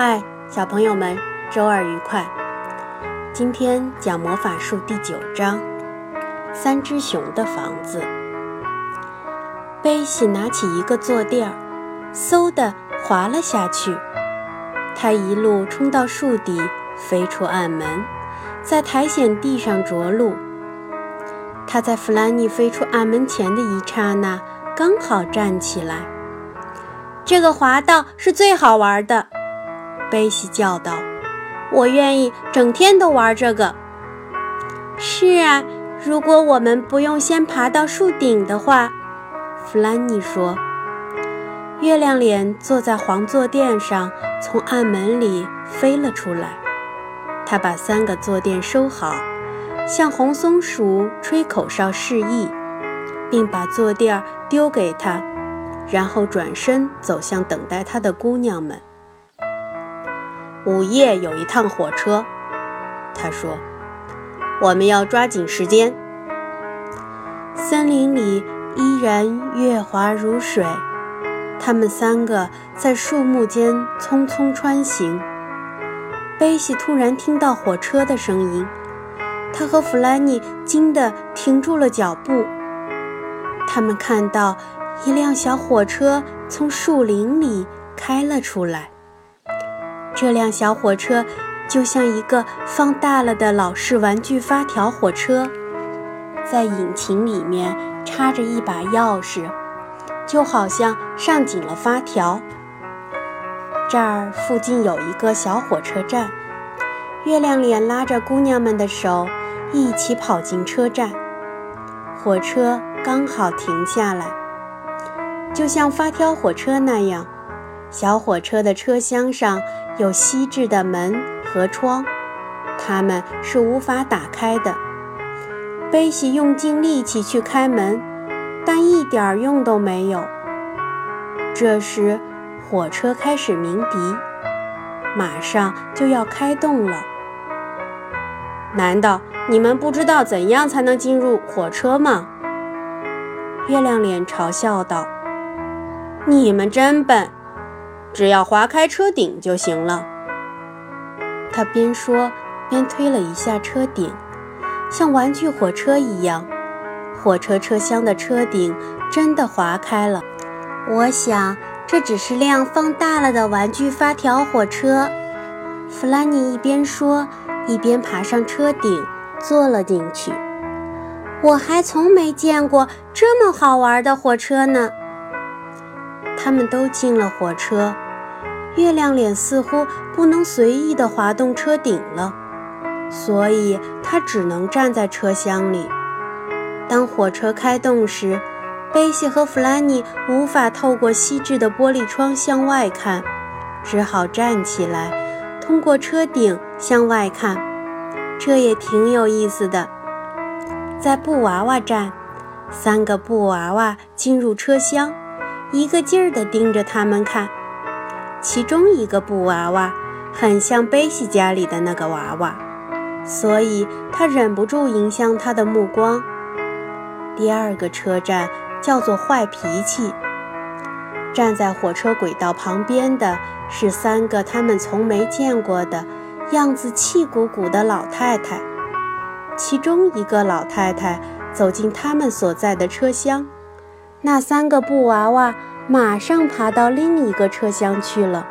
嗨，小朋友们，周二愉快！今天讲魔法术第九章：三只熊的房子。贝西拿起一个坐垫儿，嗖的滑了下去。他一路冲到树底，飞出暗门，在苔藓地上着陆。他在弗兰妮飞出暗门前的一刹那，刚好站起来。这个滑道是最好玩的。贝西叫道：“我愿意整天都玩这个。”是啊，如果我们不用先爬到树顶的话，弗兰妮说。月亮脸坐在黄坐垫上，从暗门里飞了出来。他把三个坐垫收好，向红松鼠吹口哨示意，并把坐垫丢给他，然后转身走向等待他的姑娘们。午夜有一趟火车，他说：“我们要抓紧时间。”森林里依然月华如水，他们三个在树木间匆匆穿行。贝西突然听到火车的声音，他和弗兰妮惊得停住了脚步。他们看到一辆小火车从树林里开了出来。这辆小火车就像一个放大了的老式玩具发条火车，在引擎里面插着一把钥匙，就好像上紧了发条。这儿附近有一个小火车站，月亮脸拉着姑娘们的手，一起跑进车站。火车刚好停下来，就像发条火车那样，小火车的车厢上。有锡制的门和窗，它们是无法打开的。贝西用尽力气去开门，但一点用都没有。这时，火车开始鸣笛，马上就要开动了。难道你们不知道怎样才能进入火车吗？月亮脸嘲笑道：“你们真笨。”只要划开车顶就行了。他边说边推了一下车顶，像玩具火车一样，火车车厢的车顶真的划开了。我想这只是辆放大了的玩具发条火车。弗兰尼一边说，一边爬上车顶，坐了进去。我还从没见过这么好玩的火车呢。他们都进了火车，月亮脸似乎不能随意地滑动车顶了，所以他只能站在车厢里。当火车开动时，贝西和弗兰妮无法透过锡制的玻璃窗向外看，只好站起来，通过车顶向外看。这也挺有意思的。在布娃娃站，三个布娃娃进入车厢。一个劲儿地盯着他们看，其中一个布娃娃很像贝西家里的那个娃娃，所以他忍不住迎向他的目光。第二个车站叫做坏脾气，站在火车轨道旁边的是三个他们从没见过的样子气鼓鼓的老太太，其中一个老太太走进他们所在的车厢。那三个布娃娃马上爬到另一个车厢去了。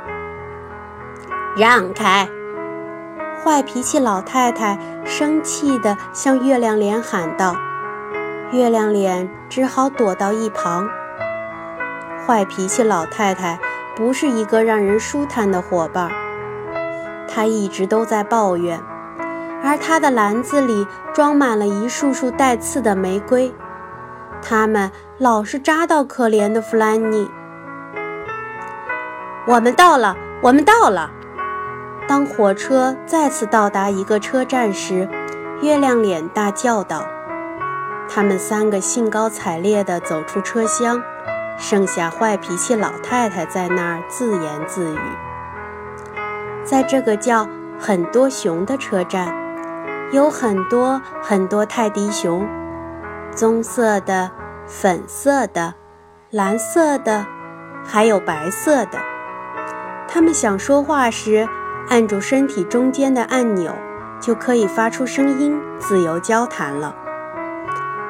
让开！坏脾气老太太生气地向月亮脸喊道。月亮脸只好躲到一旁。坏脾气老太太不是一个让人舒坦的伙伴，她一直都在抱怨，而她的篮子里装满了一束束带刺的玫瑰。他们老是扎到可怜的弗兰妮。我们到了，我们到了。当火车再次到达一个车站时，月亮脸大叫道：“他们三个兴高采烈地走出车厢，剩下坏脾气老太太在那儿自言自语。”在这个叫很多熊的车站，有很多很多泰迪熊。棕色的、粉色的、蓝色的，还有白色的。他们想说话时，按住身体中间的按钮，就可以发出声音，自由交谈了。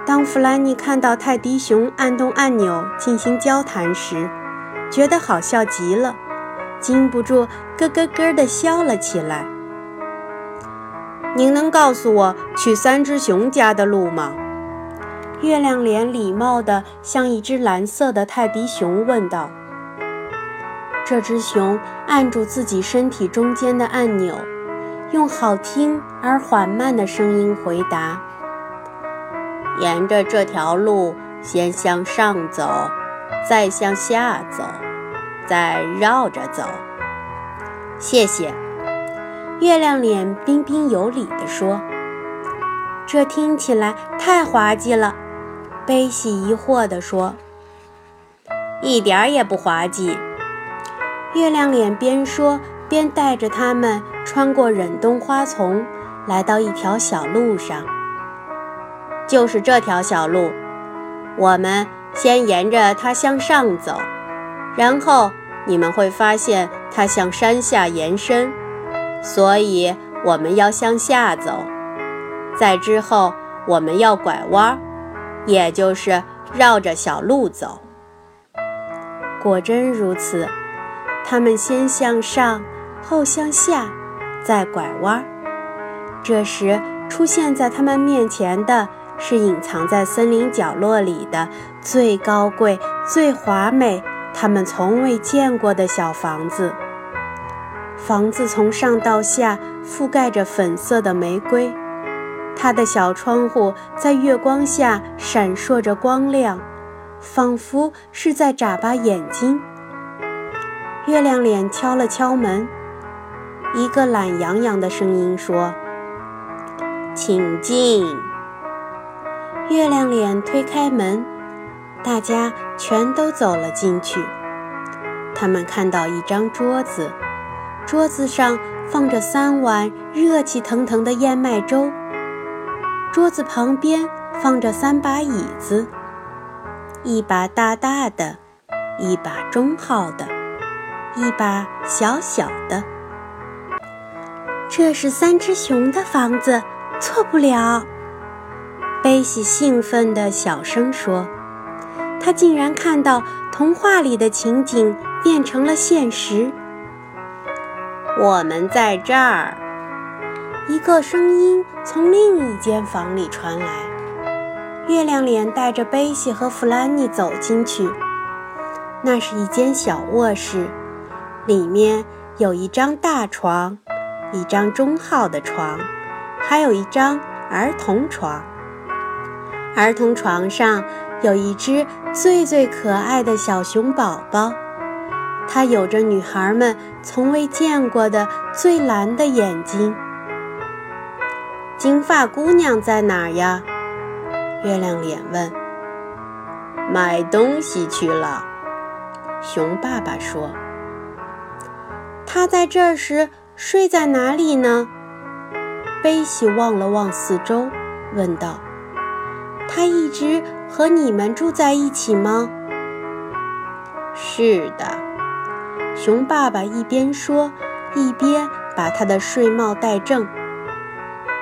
当弗兰妮看到泰迪熊按动按钮进行交谈时，觉得好笑极了，禁不住咯咯咯地笑了起来。您能告诉我去三只熊家的路吗？月亮脸礼貌地向一只蓝色的泰迪熊问道。这只熊按住自己身体中间的按钮，用好听而缓慢的声音回答：“沿着这条路，先向上走，再向下走，再绕着走。”谢谢。月亮脸彬彬有礼地说：“这听起来太滑稽了。”贝西疑惑地说：“一点儿也不滑稽。”月亮脸边说边带着他们穿过忍冬花丛，来到一条小路上。就是这条小路，我们先沿着它向上走，然后你们会发现它向山下延伸，所以我们要向下走。在之后，我们要拐弯，也就是绕着小路走。果真如此。他们先向上，后向下，再拐弯。这时，出现在他们面前的是隐藏在森林角落里的最高贵、最华美、他们从未见过的小房子。房子从上到下覆盖着粉色的玫瑰，它的小窗户在月光下闪烁着光亮，仿佛是在眨巴眼睛。月亮脸敲了敲门，一个懒洋洋的声音说：“请进。”月亮脸推开门，大家全都走了进去。他们看到一张桌子，桌子上放着三碗热气腾腾的燕麦粥。桌子旁边放着三把椅子，一把大大的，一把中号的。一把小小的，这是三只熊的房子，错不了。贝西兴奋地小声说：“他竟然看到童话里的情景变成了现实。”我们在这儿。一个声音从另一间房里传来。月亮脸带着贝西和弗兰妮走进去，那是一间小卧室。里面有一张大床，一张中号的床，还有一张儿童床。儿童床上有一只最最可爱的小熊宝宝，它有着女孩们从未见过的最蓝的眼睛。金发姑娘在哪儿呀？月亮脸问。买东西去了，熊爸爸说。他在这时睡在哪里呢？贝西望了望四周，问道：“他一直和你们住在一起吗？”“是的。”熊爸爸一边说，一边把他的睡帽戴正。“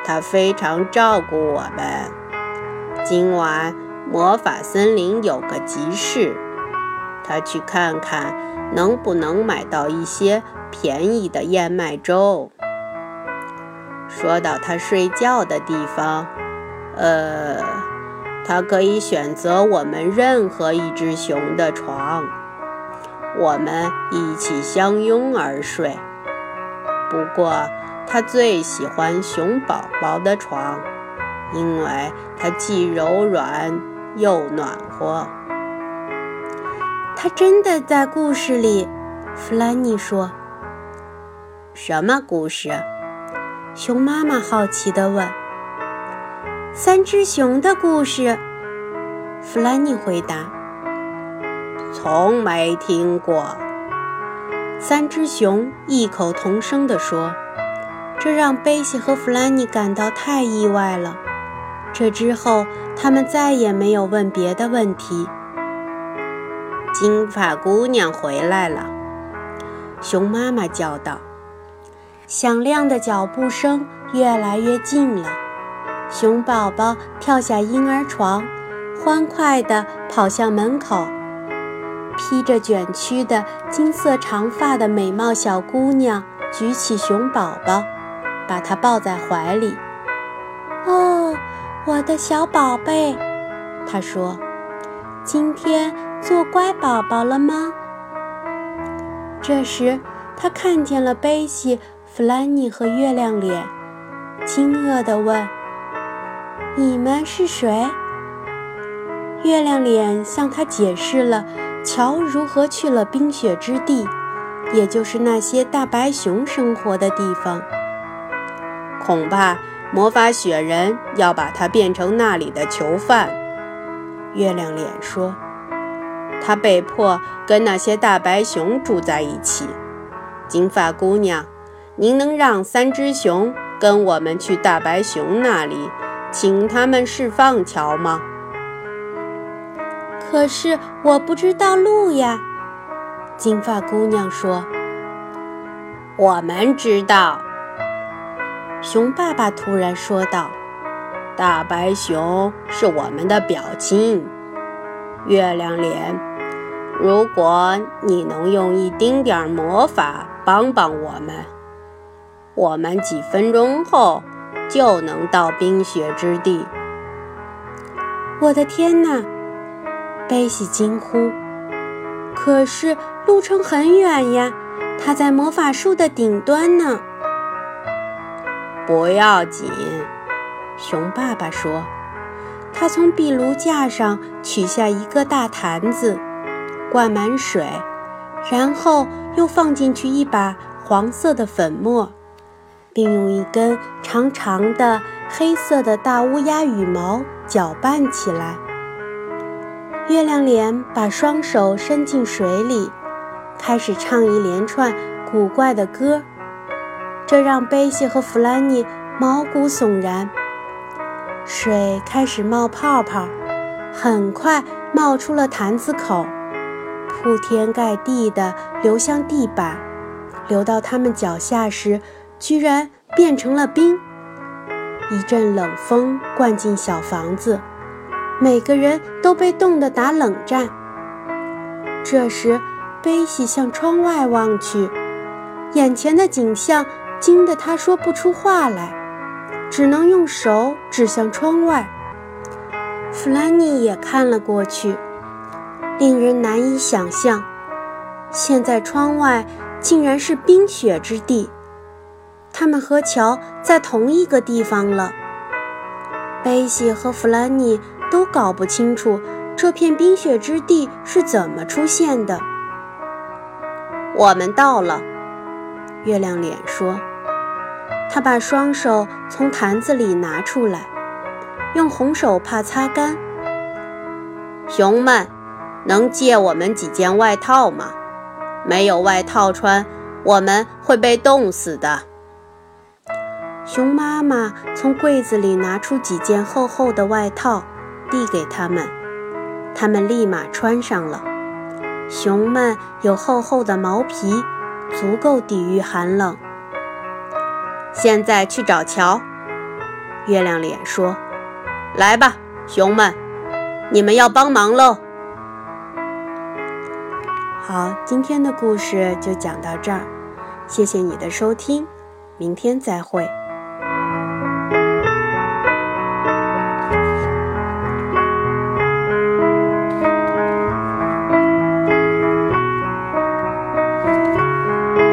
他非常照顾我们。今晚魔法森林有个集市，他去看看能不能买到一些。”便宜的燕麦粥。说到他睡觉的地方，呃，他可以选择我们任何一只熊的床，我们一起相拥而睡。不过，他最喜欢熊宝宝的床，因为它既柔软又暖和。他真的在故事里，弗兰妮说。什么故事？熊妈妈好奇地问。“三只熊的故事。”弗兰妮回答。“从没听过。”三只熊异口同声地说。这让贝西和弗兰妮感到太意外了。这之后，他们再也没有问别的问题。金发姑娘回来了。熊妈妈叫道。响亮的脚步声越来越近了，熊宝宝跳下婴儿床，欢快地跑向门口。披着卷曲的金色长发的美貌小姑娘举起熊宝宝，把它抱在怀里。“哦，我的小宝贝！”他说，“今天做乖宝宝了吗？”这时，他看见了贝西。弗兰妮和月亮脸惊愕地问：“你们是谁？”月亮脸向他解释了乔如何去了冰雪之地，也就是那些大白熊生活的地方。恐怕魔法雪人要把他变成那里的囚犯。月亮脸说：“他被迫跟那些大白熊住在一起。”金发姑娘。您能让三只熊跟我们去大白熊那里，请他们释放乔吗？可是我不知道路呀。金发姑娘说：“我们知道。”熊爸爸突然说道：“大白熊是我们的表亲。月亮脸，如果你能用一丁点儿魔法帮帮我们。”我们几分钟后就能到冰雪之地。我的天哪！贝西惊呼。可是路程很远呀，它在魔法树的顶端呢。不要紧，熊爸爸说。他从壁炉架上取下一个大坛子，灌满水，然后又放进去一把黄色的粉末。并用一根长长的黑色的大乌鸦羽毛搅拌起来。月亮脸把双手伸进水里，开始唱一连串古怪的歌，这让贝西和弗兰妮毛骨悚然。水开始冒泡泡，很快冒出了坛子口，铺天盖地地流向地板，流到他们脚下时。居然变成了冰，一阵冷风灌进小房子，每个人都被冻得打冷战。这时，贝西向窗外望去，眼前的景象惊得他说不出话来，只能用手指向窗外。弗兰妮也看了过去，令人难以想象，现在窗外竟然是冰雪之地。他们和乔在同一个地方了。贝西和弗兰妮都搞不清楚这片冰雪之地是怎么出现的。我们到了，月亮脸说。他把双手从坛子里拿出来，用红手帕擦干。熊们，能借我们几件外套吗？没有外套穿，我们会被冻死的。熊妈妈从柜子里拿出几件厚厚的外套，递给他们，他们立马穿上了。熊们有厚厚的毛皮，足够抵御寒冷。现在去找桥，月亮脸说：“来吧，熊们，你们要帮忙喽。”好，今天的故事就讲到这儿，谢谢你的收听，明天再会。